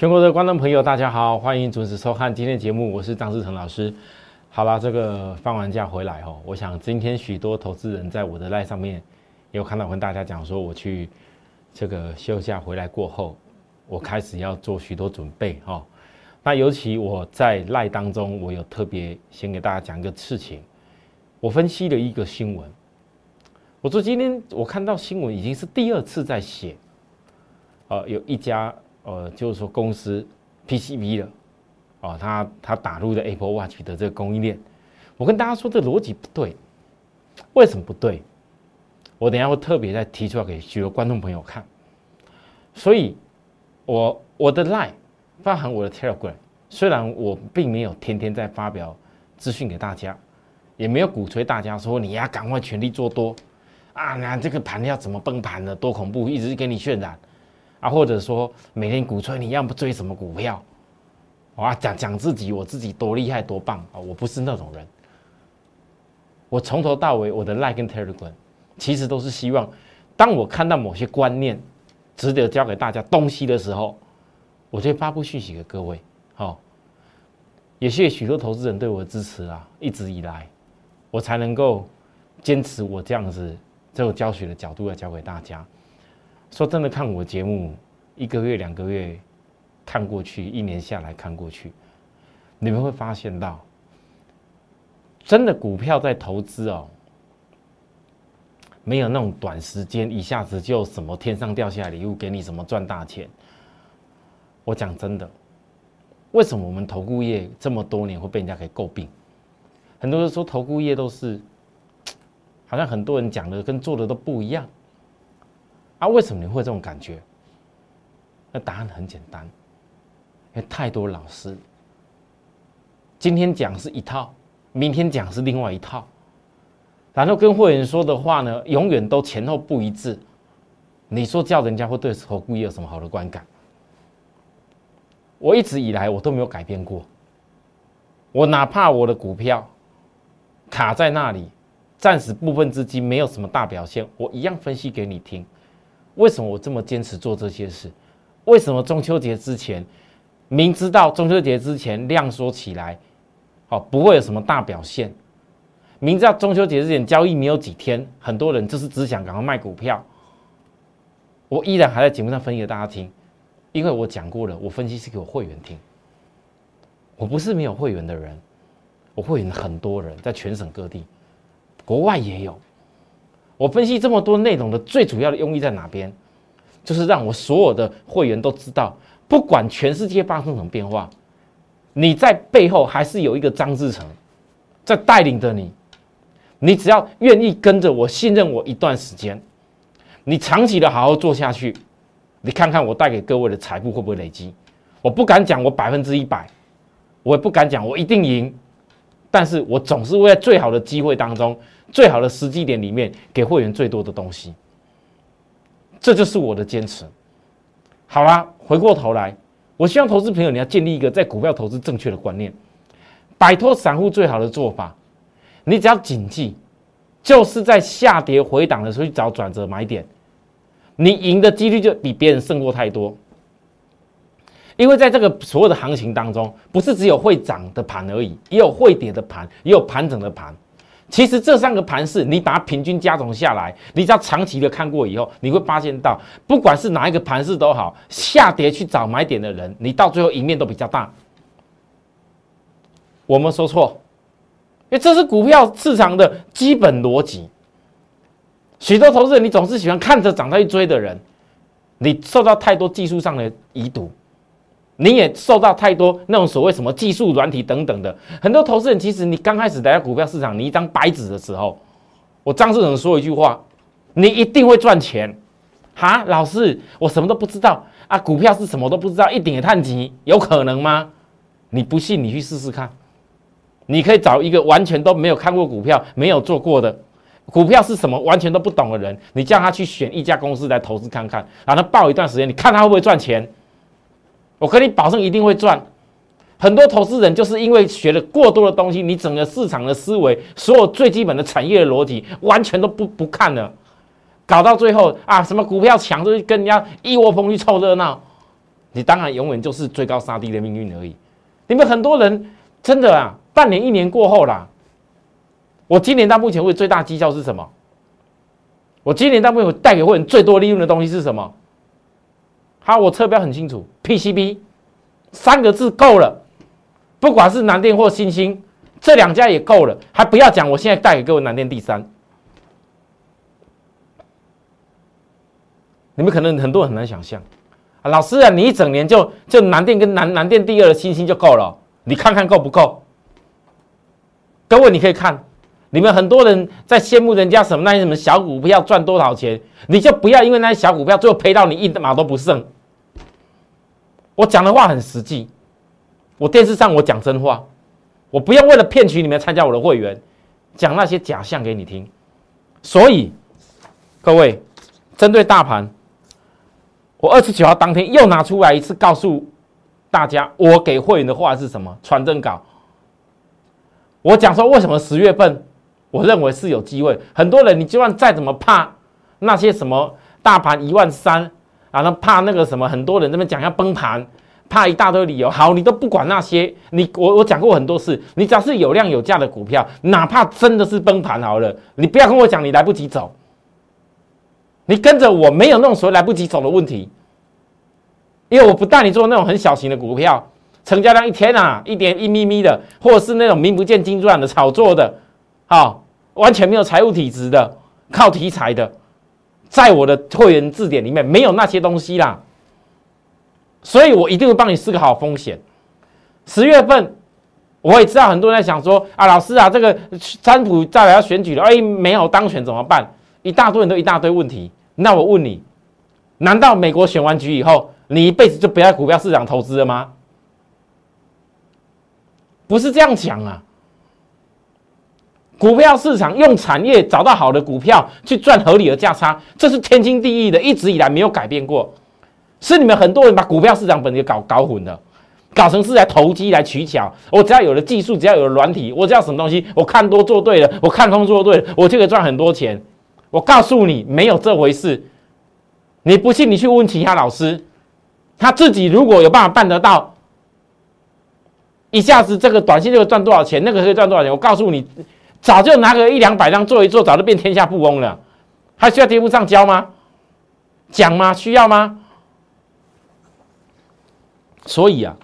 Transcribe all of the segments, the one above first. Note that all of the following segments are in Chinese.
全国的观众朋友，大家好，欢迎准时收看今天的节目，我是张志成老师。好了，这个放完假回来哦，我想今天许多投资人在我的赖上面有看到我跟大家讲说，我去这个休假回来过后，我开始要做许多准备哈。那尤其我在赖当中，我有特别先给大家讲一个事情，我分析了一个新闻。我说今天我看到新闻已经是第二次在写，呃，有一家呃，就是说公司 PCB 了。哦，他他打入的 Apple Watch 的这个供应链，我跟大家说这逻辑不对，为什么不对？我等下会特别再提出来给许多观众朋友看。所以，我我的 Line 包含我的 Telegram，虽然我并没有天天在发表资讯给大家，也没有鼓吹大家说你要赶快全力做多啊，那这个盘要怎么崩盘呢？多恐怖，一直给你渲染啊，或者说每天鼓吹你要不追什么股票。啊，讲讲自己，我自己多厉害多棒啊！我不是那种人。我从头到尾，我的 Like 跟 Telegram，其实都是希望，当我看到某些观念值得教给大家东西的时候，我就发布讯息给各位。好，也谢谢许多投资人对我的支持啊！一直以来，我才能够坚持我这样子这种教学的角度来教给大家。说真的，看我节目一个月、两个月。看过去，一年下来看过去，你们会发现到，真的股票在投资哦，没有那种短时间一下子就什么天上掉下来礼物给你，什么赚大钱。我讲真的，为什么我们投顾业这么多年会被人家给诟病？很多人说投顾业都是，好像很多人讲的跟做的都不一样。啊，为什么你会这种感觉？那答案很简单。因为太多老师，今天讲是一套，明天讲是另外一套，然后跟会员说的话呢，永远都前后不一致。你说叫人家会对投顾有什么好的观感？我一直以来我都没有改变过。我哪怕我的股票卡在那里，暂时部分资金没有什么大表现，我一样分析给你听。为什么我这么坚持做这些事？为什么中秋节之前？明知道中秋节之前量缩起来，哦，不会有什么大表现。明知道中秋节之前交易没有几天，很多人就是只想赶快卖股票。我依然还在节目上分析给大家听，因为我讲过了，我分析是给我会员听。我不是没有会员的人，我会员很多人在全省各地，国外也有。我分析这么多内容的最主要的用意在哪边？就是让我所有的会员都知道。不管全世界发生什么变化，你在背后还是有一个张志成在带领着你。你只要愿意跟着我，信任我一段时间，你长期的好好做下去，你看看我带给各位的财富会不会累积？我不敢讲我百分之一百，我也不敢讲我一定赢，但是我总是会在最好的机会当中、最好的时机点里面给会员最多的东西。这就是我的坚持。好啦，回过头来，我希望投资朋友你要建立一个在股票投资正确的观念，摆脱散户最好的做法，你只要谨记，就是在下跌回档的时候去找转折买点，你赢的几率就比别人胜过太多。因为在这个所有的行情当中，不是只有会涨的盘而已，也有会跌的盘，也有盘整的盘。其实这三个盘势，你把它平均加总下来，你只要长期的看过以后，你会发现到，不管是哪一个盘势都好，下跌去找买点的人，你到最后赢面都比较大。我们说错，因为这是股票市场的基本逻辑。许多投资人，你总是喜欢看着涨在去追的人，你受到太多技术上的遗毒。你也受到太多那种所谓什么技术软体等等的很多投资人，其实你刚开始来到股票市场，你一张白纸的时候，我张志成说一句话，你一定会赚钱，哈，老师，我什么都不知道啊，股票是什么都不知道，一点也探急，有可能吗？你不信，你去试试看，你可以找一个完全都没有看过股票、没有做过的股票是什么完全都不懂的人，你叫他去选一家公司来投资看看，然后报一段时间，你看他会不会赚钱。我跟你保证一定会赚，很多投资人就是因为学了过多的东西，你整个市场的思维，所有最基本的产业的逻辑，完全都不不看了，搞到最后啊，什么股票强就跟人家一窝蜂去凑热闹，你当然永远就是追高杀低的命运而已。你们很多人真的啊，半年一年过后啦，我今年到目前为止最大绩效是什么？我今年到目前带给会员最多利润的东西是什么？好，我侧标很清楚，PCB 三个字够了，不管是南电或新兴，这两家也够了，还不要讲，我现在带给各位南电第三。你们可能很多人很难想象。啊，老师啊，你一整年就就南电跟南南电第二的星星就够了，你看看够不够？各位你可以看，你们很多人在羡慕人家什么那些什么小股票赚多少钱，你就不要因为那些小股票最后赔到你一毛都不剩。我讲的话很实际，我电视上我讲真话，我不要为了骗取你们参加我的会员，讲那些假象给你听。所以各位针对大盘。我二十九号当天又拿出来一次，告诉大家，我给会员的话是什么？传真稿。我讲说，为什么十月份我认为是有机会？很多人，你就算再怎么怕那些什么大盘一万三啊，那怕那个什么，很多人那边讲要崩盘，怕一大堆理由。好，你都不管那些，你我我讲过很多次，你只要是有量有价的股票，哪怕真的是崩盘好了，你不要跟我讲你来不及走。你跟着我没有那种所谓来不及走的问题，因为我不带你做那种很小型的股票，成交量一天啊一点一咪咪的，或者是那种名不见经传的炒作的，好，完全没有财务体质的，靠题材的，在我的会员字典里面没有那些东西啦，所以我一定会帮你思考好风险。十月份我也知道很多人在想说啊，老师啊，这个川普再来要选举了，哎，没有当选怎么办？一大堆人都一大堆问题。那我问你，难道美国选完局以后，你一辈子就不要股票市场投资了吗？不是这样讲啊！股票市场用产业找到好的股票去赚合理的价差，这是天经地义的，一直以来没有改变过。是你们很多人把股票市场本身搞搞混了，搞成是来投机来取巧。我只要有了技术，只要有了软体，我只要什么东西，我看多做对了，我看空做对了，我就可以赚很多钱。我告诉你，没有这回事。你不信，你去问其他老师，他自己如果有办法办得到，一下子这个短信就会赚多少钱，那个可以赚多少钱。我告诉你，早就拿个一两百张做一做，早就变天下富翁了。还需要节目上教吗？讲吗？需要吗？所以啊，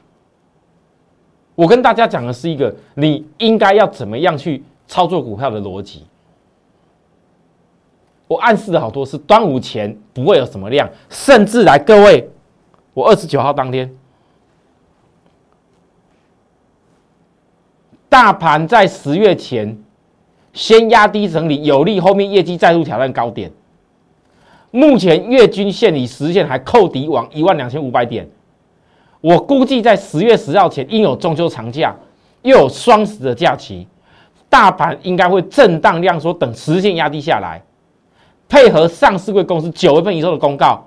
我跟大家讲的是一个你应该要怎么样去操作股票的逻辑。我暗示了好多次，端午前不会有什么量，甚至来各位，我二十九号当天，大盘在十月前先压低整理，有利后面业绩再度挑战高点。目前月均线里实现还扣底往一万两千五百点，我估计在十月十号前，应有中秋长假，又有双十的假期，大盘应该会震荡量缩，等实现压低下来。配合上市贵公司九月份以后的公告，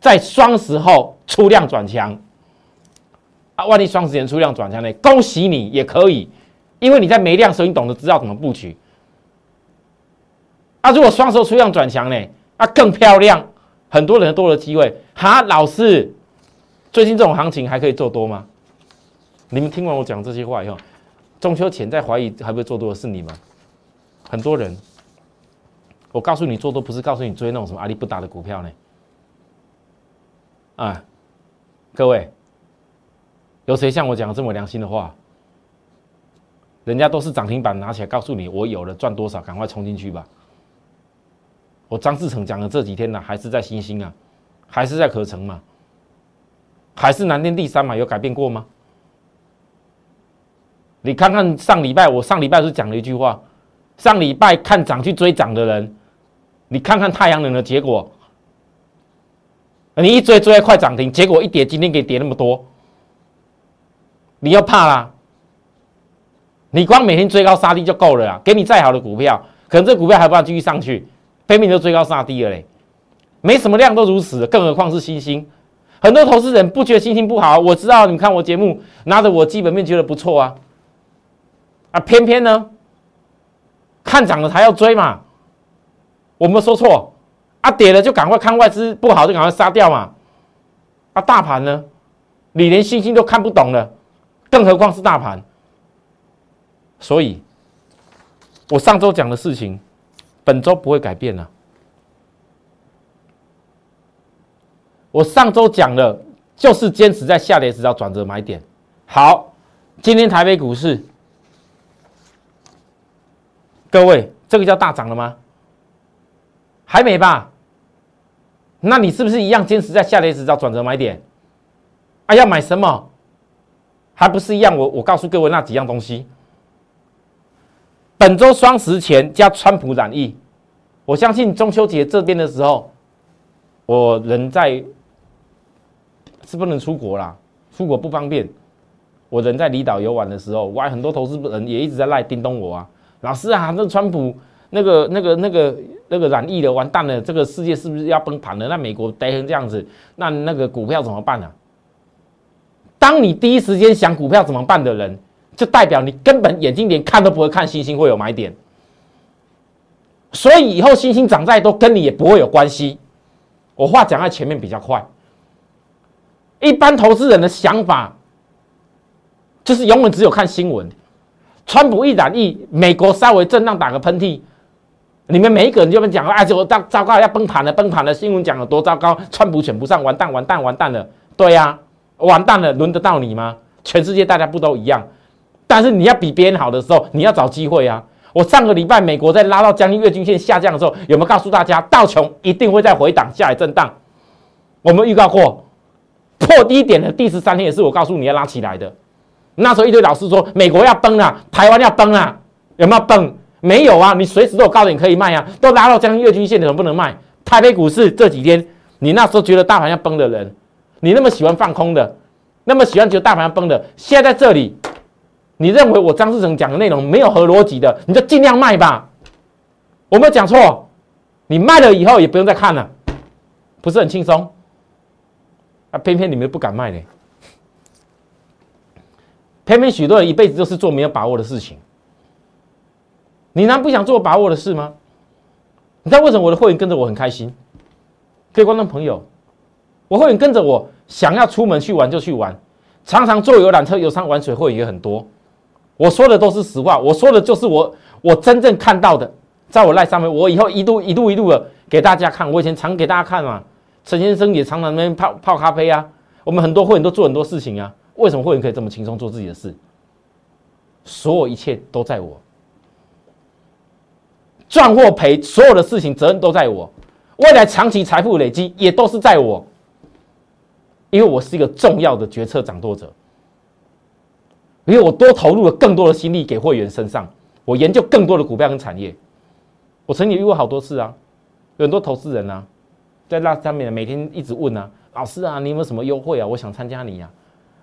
在双十后出量转强啊！万一双十前出量转强呢？恭喜你也可以，因为你在没量时候你懂得知道怎么布局啊！如果双十后出量转强呢？啊，更漂亮，很多人多了机会哈！老师，最近这种行情还可以做多吗？你们听完我讲这些话以后，中秋前在怀疑还会做多的是你们，很多人。我告诉你做多不是告诉你追那种什么阿里不达的股票呢？啊，各位，有谁像我讲的这么良心的话？人家都是涨停板拿起来告诉你，我有了赚多少，赶快冲进去吧。我张志成讲的这几天呢，还是在新兴啊，还是在可成嘛，还是南天第三嘛，有改变过吗？你看看上礼拜，我上礼拜是讲了一句话，上礼拜看涨去追涨的人。你看看太阳能的结果，你一追追快涨停，结果一跌，今天给跌那么多，你要怕啦？你光每天追高杀低就够了啦，给你再好的股票，可能这股票还不让继续上去，拼命就追高杀低了嘞，没什么量都如此，更何况是星星。很多投资人不觉得星星不好，我知道你们看我节目，拿着我基本面觉得不错啊，啊，偏偏呢，看涨了才要追嘛。我没说错，啊跌了就赶快看外资不好就赶快杀掉嘛，啊大盘呢，你连星星都看不懂了，更何况是大盘。所以，我上周讲的事情，本周不会改变了。我上周讲的，就是坚持在下跌时要转折买点。好，今天台北股市，各位，这个叫大涨了吗？还没吧？那你是不是一样坚持在下跌时要转折买点？啊，要买什么？还不是一样？我我告诉各位那几样东西。本周双十前加川普染疫，我相信中秋节这边的时候，我人在是不能出国啦，出国不方便。我人在离岛游玩的时候，我很多投资人也一直在赖叮咚我啊，老师啊，那川普那个那个那个那个染疫了完蛋了，这个世界是不是要崩盘了？那美国跌成这样子，那那个股票怎么办呢？当你第一时间想股票怎么办的人。就代表你根本眼睛连看都不会看，星星会有买点，所以以后星星涨再多，跟你也不会有关系。我话讲在前面比较快。一般投资人的想法就是永远只有看新闻，川普一染疫，美国稍微震荡打个喷嚏，你们每一个人就会讲啊，就糟糟糕要崩盘了，崩盘了，新闻讲有多糟糕，川普选不上，完蛋，完蛋，完蛋了。对呀，完蛋了，轮得到你吗？全世界大家不都一样？但是你要比别人好的时候，你要找机会啊！我上个礼拜美国在拉到将近月均线下降的时候，有没有告诉大家道琼一定会再回档下来震荡？我们预告过破低点的第十三天也是我告诉你要拉起来的。那时候一堆老师说美国要崩了，台湾要崩了，有没有崩？没有啊！你随时都有高点可以卖啊！都拉到将近月均线，你怎么不能卖？台北股市这几天，你那时候觉得大盘要崩的人，你那么喜欢放空的，那么喜欢觉得大盘要崩的，现在在这里。你认为我张志成讲的内容没有合逻辑的，你就尽量卖吧。我没有讲错，你卖了以后也不用再看了，不是很轻松？啊，偏偏你们不敢卖呢。偏偏许多人一辈子都是做没有把握的事情。你难不想做把握的事吗？你知道为什么我的会员跟着我很开心？各位观众朋友，我会员跟着我，想要出门去玩就去玩，常常坐游览车、游山玩水，会员也很多。我说的都是实话，我说的就是我我真正看到的，在我赖上面，我以后一路一路一路的给大家看。我以前常给大家看嘛，陈先生也常常那边泡泡咖啡啊。我们很多会员都做很多事情啊，为什么会员可以这么轻松做自己的事？所有一切都在我，赚或赔，所有的事情责任都在我，未来长期财富累积也都是在我，因为我是一个重要的决策掌舵者。因为我多投入了更多的心力给会员身上，我研究更多的股票跟产业。我曾经遇过好多次啊，有很多投资人啊，在那上面每天一直问啊，老师啊，你有没有什么优惠啊？我想参加你呀。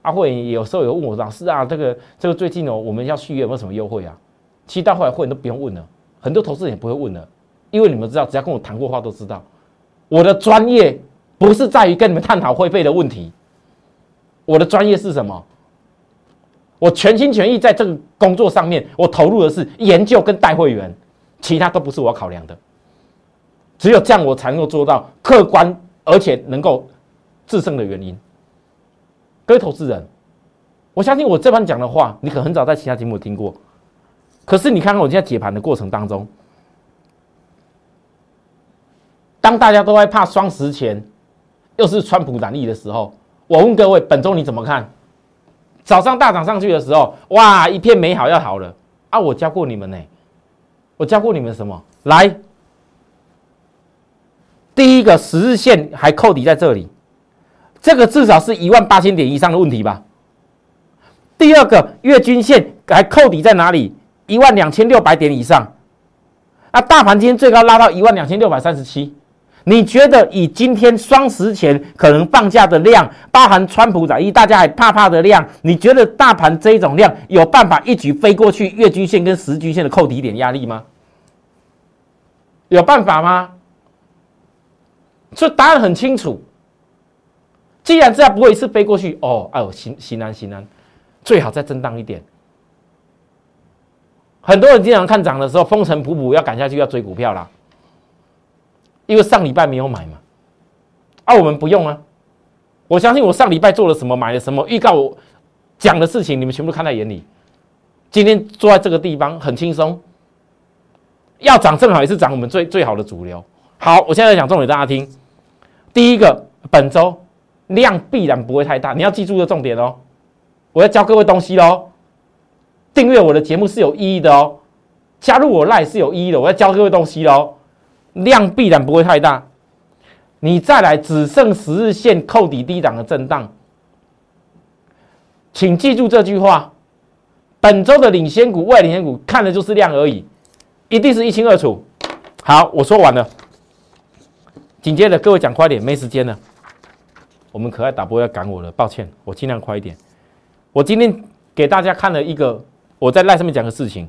阿会有时候有问我，老师啊，这个这个最近哦，我们要续约有没有什么优惠啊？其实到后来会员都不用问了，很多投资人也不会问了，因为你们知道，只要跟我谈过话都知道，我的专业不是在于跟你们探讨会费的问题，我的专业是什么？我全心全意在这个工作上面，我投入的是研究跟带会员，其他都不是我考量的。只有这样，我才能够做到客观而且能够制胜的原因。各位投资人，我相信我这番讲的话，你可很早在其他节目听过。可是你看看我现在解盘的过程当中，当大家都在怕双十前又是川普染疫的时候，我问各位，本周你怎么看？早上大涨上去的时候，哇，一片美好要好了啊！我教过你们呢，我教过你们什么？来，第一个十日线还扣底在这里，这个至少是一万八千点以上的问题吧？第二个月均线还扣底在哪里？一万两千六百点以上，啊，大盘今天最高拉到一万两千六百三十七。你觉得以今天双十前可能放假的量，包含川普染疫，大家还怕怕的量，你觉得大盘这一种量有办法一举飞过去月均线跟十均线的扣底点压力吗？有办法吗？所以答案很清楚。既然这样不会一次飞过去，哦，哎呦，心心安心安，最好再震荡一点。很多人经常看涨的时候风尘仆仆，要赶下去要追股票啦。因为上礼拜没有买嘛，啊，我们不用啊，我相信我上礼拜做了什么，买了什么，预告我讲的事情，你们全部看在眼里。今天坐在这个地方很轻松，要涨正好也是涨我们最最好的主流。好，我现在讲重点，大家听。第一个，本周量必然不会太大，你要记住的重点哦。我要教各位东西喽。订阅我的节目是有意义的哦，加入我赖是有意义的。我要教各位东西喽，量必然不会太大。你再来只剩十日线扣底低档的震荡，请记住这句话。本周的领先股、外领先股看的就是量而已，一定是一清二楚。好，我说完了。紧接着各位讲快点，没时间了。我们可爱打波要赶我了，抱歉，我尽量快一点。我今天给大家看了一个我在赖上面讲的事情。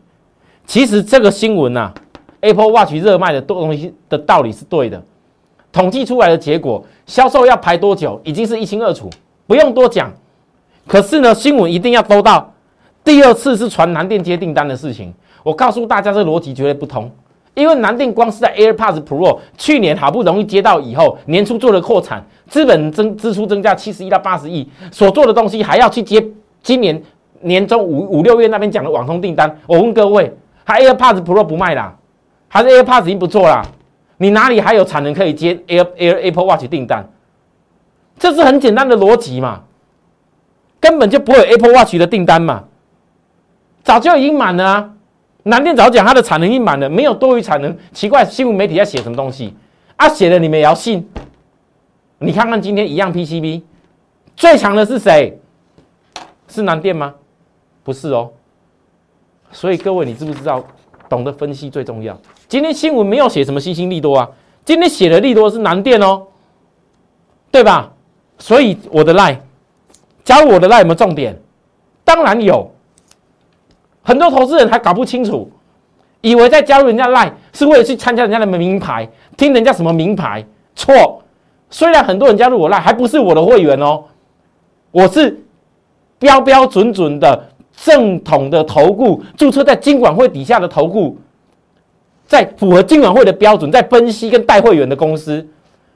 其实这个新闻呐，Apple Watch 热卖的东西的道理是对的。统计出来的结果，销售要排多久，已经是一清二楚，不用多讲。可是呢，新闻一定要都到。第二次是传南电接订单的事情，我告诉大家，这逻辑绝对不通。因为南电光是在 AirPods Pro 去年好不容易接到以后，年初做了扩产，资本增支出增加七十亿到八十亿，所做的东西还要去接今年年中五五六月那边讲的网通订单。我问各位，还 AirPods Pro 不卖啦？还是 AirPods 已经不做啦？你哪里还有产能可以接 Air Air Apple Watch 订单？这是很简单的逻辑嘛，根本就不会有 Apple Watch 的订单嘛。早就已经满了啊！南电早讲它的产能已经满了，没有多余产能。奇怪，新闻媒体在写什么东西啊？写的你们也要信？你看看今天一样 PCB 最强的是谁？是南电吗？不是哦。所以各位，你知不知道？懂得分析最重要。今天新闻没有写什么新兴利多啊，今天写的利多是南电哦，对吧？所以我的赖加入我的赖有没有重点？当然有。很多投资人还搞不清楚，以为在加入人家 Line 是为了去参加人家的名牌，听人家什么名牌？错。虽然很多人加入我 Line 还不是我的会员哦，我是标标准准的正统的投顾，注册在金管会底下的投顾，在符合金管会的标准，在分析跟带会员的公司，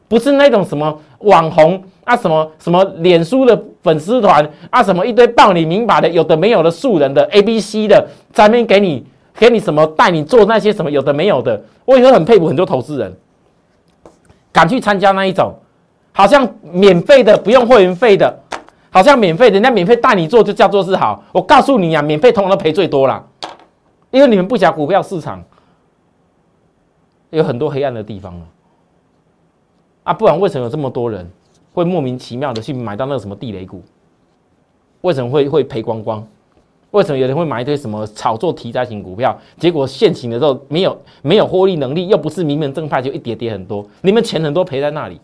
不是那种什么网红。啊什么什么脸书的粉丝团啊什么一堆报你明白的有的没有的素人的 A B C 的在那边给你给你什么带你做那些什么有的没有的，我也很佩服很多投资人敢去参加那一种，好像免费的不用会员费的，好像免费人家免费带你做就叫做是好。我告诉你啊，免费通常都赔最多了，因为你们不讲股票市场有很多黑暗的地方了啊，不然为什么有这么多人？会莫名其妙的去买到那个什么地雷股，为什么会会赔光光？为什么有人会买一堆什么炒作题材型股票？结果现行的时候没有没有获利能力，又不是名门正派，就一跌跌很多，你们钱很多赔在那里。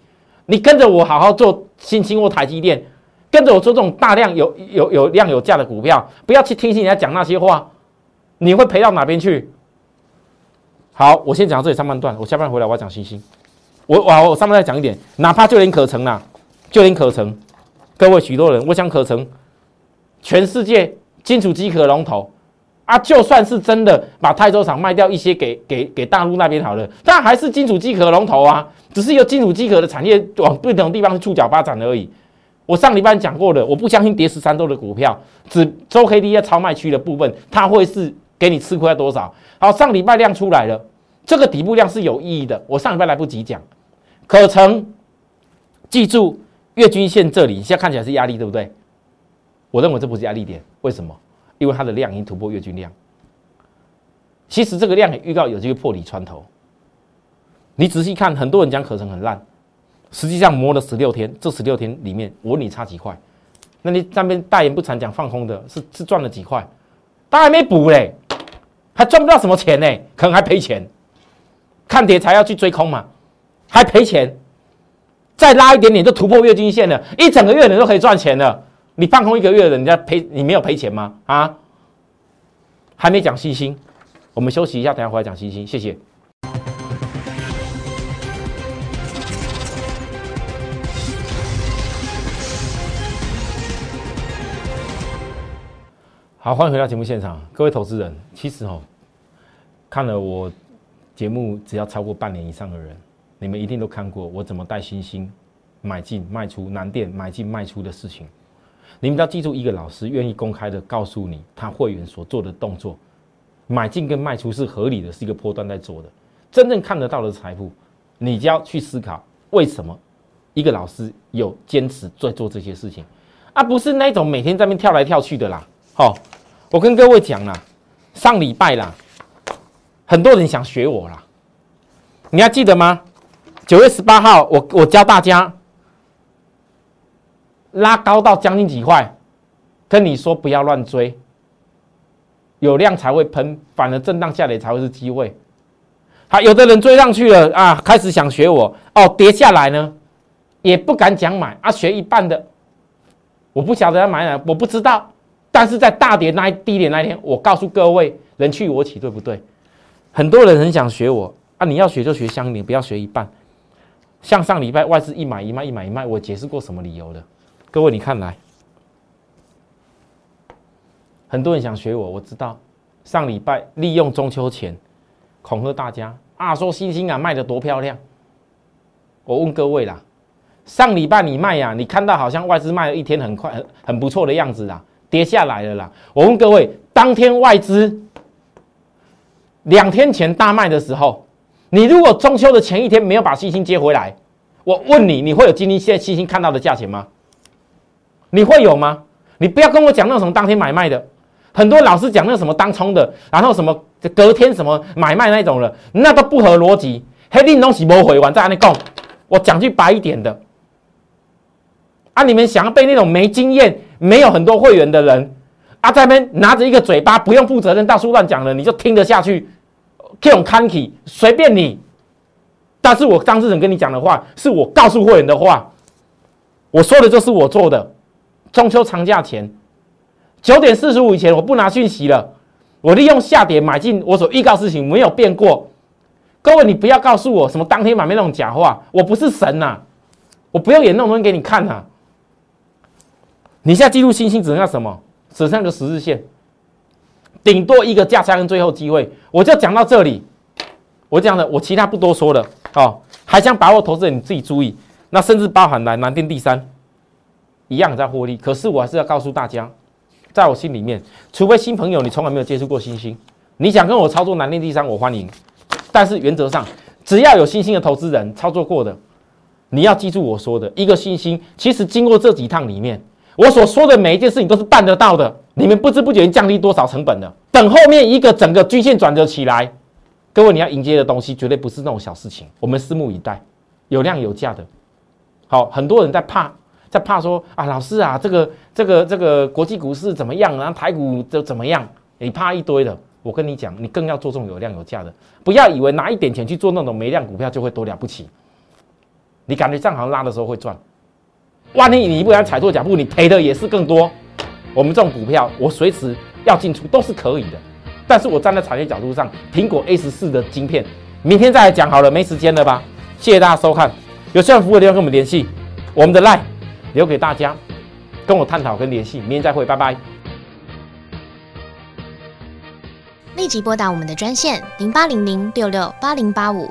你跟着我好好做新兴或台积电，跟着我做这种大量有有有量有价的股票，不要去听信人家讲那些话，你会赔到哪边去？好，我先讲到这里上半段，我下半回来我要讲星星。我我我上半再讲一点，哪怕就连可成呐。就连可成，各位许多人，我想可成，全世界金属机壳龙头啊，就算是真的把泰州厂卖掉一些给给给大陆那边好了，但还是金属机壳龙头啊，只是由金属机壳的产业往不同地方触角发展而已。我上礼拜讲过的，我不相信跌十三周的股票，只周 K D 在超卖区的部分，它会是给你吃亏多少？好，上礼拜量出来了，这个底部量是有意义的。我上礼拜来不及讲，可成，记住。月均线这里现在看起来是压力，对不对？我认为这不是压力点，为什么？因为它的量已经突破月均量。其实这个量也预告有机会破底穿头。你仔细看，很多人讲可成很烂，实际上磨了十六天，这十六天里面，我问你差几块？那你那边大言不惭讲放空的，是是赚了几块？他还没补嘞，还赚不到什么钱呢，可能还赔钱。看跌才要去追空嘛，还赔钱。再拉一点点就突破月均线了，一整个月你都可以赚钱了。你放空一个月，人家赔你没有赔钱吗？啊？还没讲星星，我们休息一下，等下回来讲星星。谢谢。好，欢迎回到节目现场，各位投资人。其实哦，看了我节目只要超过半年以上的人。你们一定都看过我怎么带星星买进卖出，南电买进卖出的事情。你们要记住，一个老师愿意公开的告诉你他会员所做的动作，买进跟卖出是合理的，是一个波段在做的。真正看得到的财富，你就要去思考为什么一个老师有坚持在做这些事情，而不是那种每天在那边跳来跳去的啦。好，我跟各位讲啦，上礼拜啦，很多人想学我啦，你还记得吗？九月十八号，我我教大家。拉高到将近几块，跟你说不要乱追，有量才会喷，反而震荡下来才会是机会。好，有的人追上去了啊，开始想学我哦，跌下来呢，也不敢讲买啊，学一半的，我不晓得要买哪，我不知道。但是在大跌那一低点那一天，我告诉各位，人去我起，对不对？很多人很想学我啊，你要学就学相连，不要学一半。像上礼拜外资一买一卖，一买一卖，我解释过什么理由的？各位，你看来，很多人想学我，我知道。上礼拜利用中秋前恐吓大家啊，说星星啊卖的多漂亮。我问各位啦，上礼拜你卖呀？你看到好像外资卖了一天很快很很不错的样子啦，跌下来了啦。我问各位，当天外资两天前大卖的时候，你如果中秋的前一天没有把星星接回来，我问你，你会有今天现在星星看到的价钱吗？你会有吗？你不要跟我讲那种什么当天买卖的，很多老师讲那什么当冲的，然后什么隔天什么买卖那种了，那都不合逻辑。黑令东西没回完在那里讲，我讲句白一点的，啊，你们想要被那种没经验、没有很多会员的人啊，在那边拿着一个嘴巴不用负责任到处乱讲了，你就听得下去？这种 c a n y 随便你，但是我当事人跟你讲的话，是我告诉会员的话，我说的就是我做的。中秋长假前九点四十五以前，我不拿讯息了。我利用下跌买进，我所预告事情没有变过。各位，你不要告诉我什么当天买卖那种假话，我不是神呐，我不要演那种东西给你看呐。你现在记录星星只剩下什么？只剩个十日线，顶多一个价差跟最后机会。我就讲到这里，我讲的，我其他不多说了。哦，还想把握投资人，你自己注意。那甚至包含来南电第三。一样在获利，可是我还是要告诉大家，在我心里面，除非新朋友你从来没有接触过星星，你想跟我操作南电第三，我欢迎。但是原则上，只要有星星的投资人操作过的，你要记住我说的一个星星，其实经过这几趟里面，我所说的每一件事情都是办得到的。你们不知不觉降低多少成本了？等后面一个整个均线转折起来，各位你要迎接的东西绝对不是那种小事情。我们拭目以待，有量有价的。好，很多人在怕。在怕说啊，老师啊，这个这个这个国际股市怎么样？然后台股就怎么样？你怕一堆的，我跟你讲，你更要做这种有量有价的，不要以为拿一点钱去做那种没量股票就会多了不起。你感觉正好像拉的时候会赚，万一你不然踩错脚步，你赔的也是更多。我们这种股票，我随时要进出都是可以的。但是我站在产业角度上，苹果 A 十四的晶片，明天再来讲好了，没时间了吧？谢谢大家收看，有需要服务的地方跟我们联系，我们的 line。留给大家，跟我探讨跟联系，明天再会，拜拜。立即拨打我们的专线零八零零六六八零八五